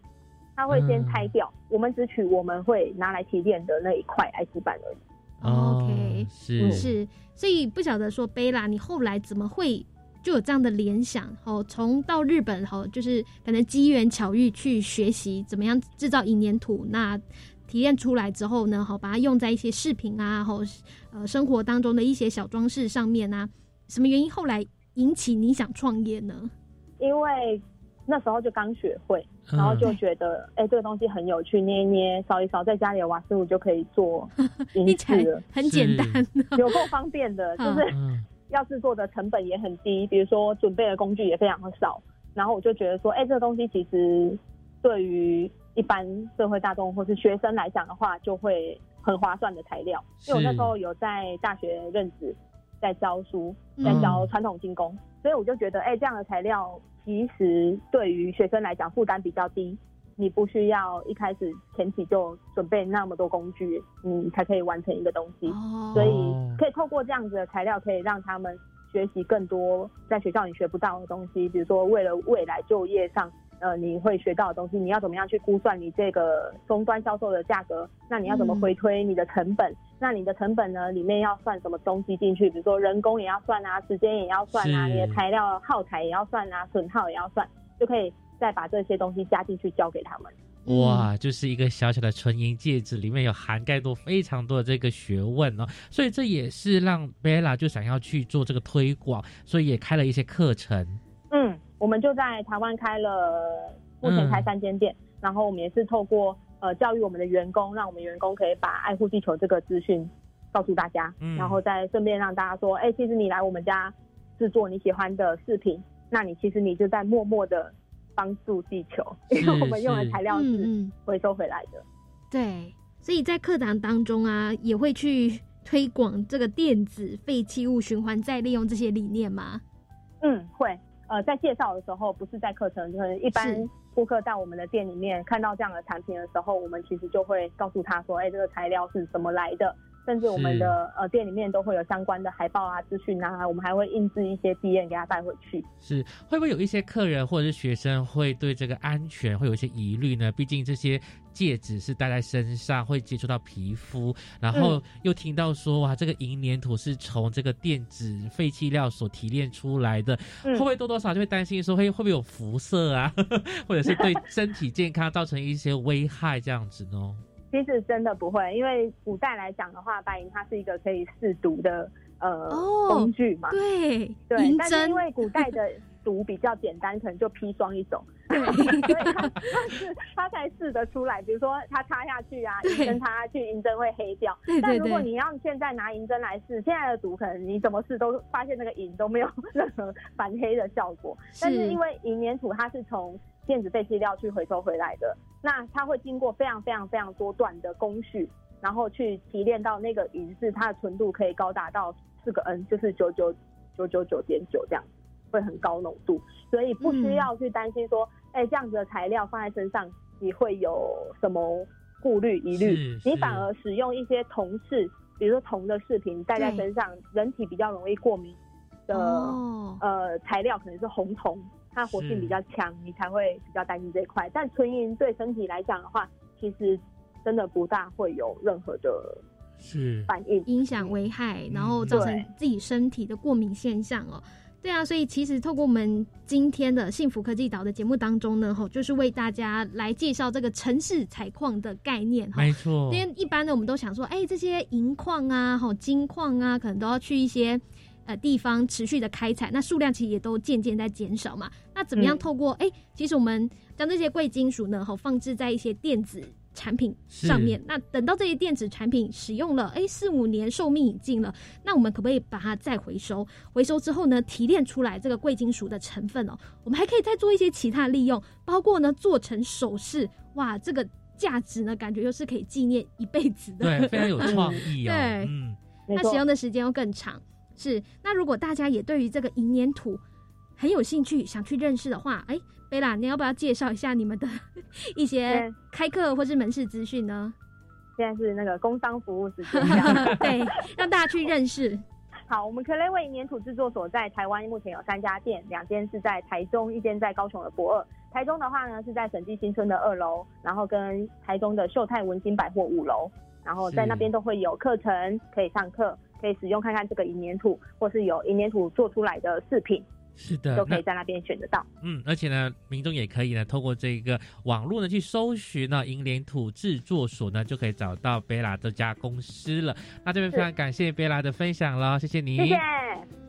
它会先拆掉，我们只取我们会拿来提炼的那一块 IC 板而已。OK，是是，所以不晓得说贝拉，你后来怎么会就有这样的联想？哦，从到日本哦，就是可能机缘巧遇去学习怎么样制造银粘土，那。提炼出来之后呢，好把它用在一些饰品啊，或呃生活当中的一些小装饰上面啊。什么原因后来引起你想创业呢？因为那时候就刚学会，然后就觉得哎，这个东西很有趣，捏一捏、烧一烧，在家里的瓦斯炉就可以做 银器了，很简单，有够方便的。就是要制作的成本也很低，比如说准备的工具也非常的少。然后我就觉得说，哎，这个东西其实对于一般社会大众或是学生来讲的话，就会很划算的材料。因为我那时候有在大学任职，在教书，在教传统精工，所以我就觉得，哎，这样的材料其实对于学生来讲负担比较低，你不需要一开始前期就准备那么多工具，你才可以完成一个东西。所以可以透过这样子的材料，可以让他们学习更多在学校里学不到的东西，比如说为了未来就业上。呃，你会学到的东西，你要怎么样去估算你这个终端销售的价格？那你要怎么回推你的成本？那你的成本呢？里面要算什么东西进去？比如说人工也要算啊，时间也要算啊，你的材料耗材也要算啊，损耗也要算，就可以再把这些东西加进去交给他们。哇，就是一个小小的纯银戒指，里面有涵盖多非常多的这个学问哦，所以这也是让 Bella 就想要去做这个推广，所以也开了一些课程。嗯。我们就在台湾开了，目前开三间店，然后我们也是透过呃教育我们的员工，让我们员工可以把爱护地球这个资讯告诉大家，然后再顺便让大家说，哎，其实你来我们家制作你喜欢的饰品，那你其实你就在默默的帮助地球，因为我们用的材料是回收回来的。对，所以在课堂当中啊，也会去推广这个电子废弃物循环再利用这些理念吗？嗯，会。呃，在介绍的时候，不是在课程，就是一般顾客在我们的店里面看到这样的产品的时候，我们其实就会告诉他说，哎，这个材料是怎么来的。甚至我们的呃店里面都会有相关的海报啊、资讯啊，我们还会印制一些 D N 给他带回去。是会不会有一些客人或者是学生会对这个安全会有一些疑虑呢？毕竟这些戒指是戴在身上会接触到皮肤，然后又听到说哇，这个银粘土是从这个电子废弃料所提炼出来的，会不会多多少就会担心说会会不会有辐射啊，或者是对身体健康造成一些危害这样子呢？其实真的不会，因为古代来讲的话，白银它是一个可以试毒的呃工具嘛。对对，但是因为古代的毒比较简单，可能就砒霜一种，所以它它是它才试得出来。比如说它插下去啊，银针插下去，银针会黑掉。但如果你要现在拿银针来试，现在的毒可能你怎么试都发现那个银都没有 任何反黑的效果。但是因为银粘土它是从电子废弃料去回收回来的，那它会经过非常非常非常多段的工序，然后去提炼到那个银是它的纯度可以高达到四个 N，就是九九九九九点九这样，会很高浓度，所以不需要去担心说，哎，这样子的材料放在身上，你会有什么顾虑疑虑？你反而使用一些铜饰，比如说铜的饰品戴在身上，人体比较容易过敏的呃材料可能是红铜，它活性比较强，你才会比较担心这一块。但纯银对身体来讲的话，其实真的不大会有任何的。是反应影响危害，然后造成自己身体的过敏现象哦。对啊，所以其实透过我们今天的幸福科技岛的节目当中呢，吼，就是为大家来介绍这个城市采矿的概念。没错，因为一般呢，我们都想说，哎，这些银矿啊，吼，金矿啊，可能都要去一些呃地方持续的开采，那数量其实也都渐渐在减少嘛。那怎么样透过哎，其实我们将这些贵金属呢，好，放置在一些电子。产品上面，那等到这些电子产品使用了，哎，四五年寿命已尽了，那我们可不可以把它再回收？回收之后呢，提炼出来这个贵金属的成分哦，我们还可以再做一些其他利用，包括呢做成首饰，哇，这个价值呢，感觉又是可以纪念一辈子的，对，非常有创意哦。对，嗯，那使用的时间又更长。是，那如果大家也对于这个银粘土很有兴趣，想去认识的话，哎。贝拉，你要不要介绍一下你们的 一些开课或是门市资讯呢？现在是那个工商服务时间，对，让大家去认识。好，我们可雷伟粘土制作所在台湾目前有三家店，两间是在台中，一间在高雄的博二。台中的话呢是在审计新村的二楼，然后跟台中的秀泰文心百货五楼，然后在那边都会有课程可以上课，可以使用看看这个银粘土，或是有银粘土做出来的饰品。是的，都可以在那边选得到。嗯，而且呢，民众也可以呢，透过这个网络呢去搜寻呢银联土制作所呢，就可以找到贝拉这家公司了。那这边非常感谢贝拉的分享了，谢谢你。谢谢。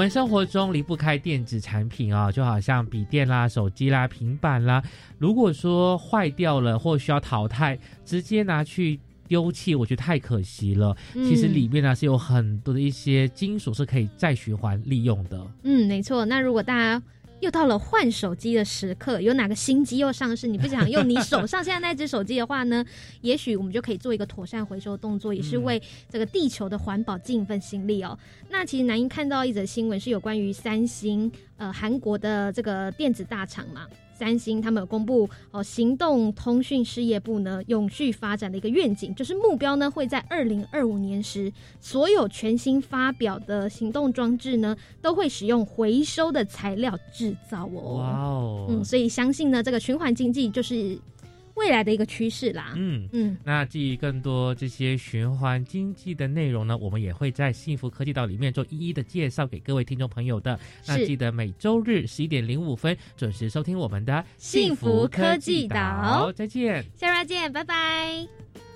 们生活中离不开电子产品啊，就好像笔电啦、手机啦、平板啦。如果说坏掉了或需要淘汰，直接拿去丢弃，我觉得太可惜了。其实里面呢是有很多的一些金属是可以再循环利用的。嗯，没错。那如果大家。又到了换手机的时刻，有哪个新机又上市？你不想用你手上现在那只手机的话呢？也许我们就可以做一个妥善回收动作，也是为这个地球的环保尽一份心力哦。那其实南英看到一则新闻，是有关于三星，呃，韩国的这个电子大厂嘛。三星他们有公布哦，行动通讯事业部呢永续发展的一个愿景，就是目标呢会在二零二五年时，所有全新发表的行动装置呢都会使用回收的材料制造哦。哇哦，嗯，所以相信呢这个循环经济就是。未来的一个趋势啦，嗯嗯，那至于更多这些循环经济的内容呢，我们也会在幸福科技岛里面做一一的介绍给各位听众朋友的。那记得每周日十一点零五分准时收听我们的幸福科技岛，再见，下周见，拜拜。